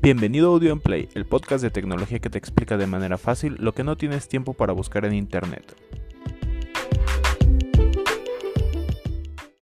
Bienvenido a Audio en Play, el podcast de tecnología que te explica de manera fácil lo que no tienes tiempo para buscar en Internet.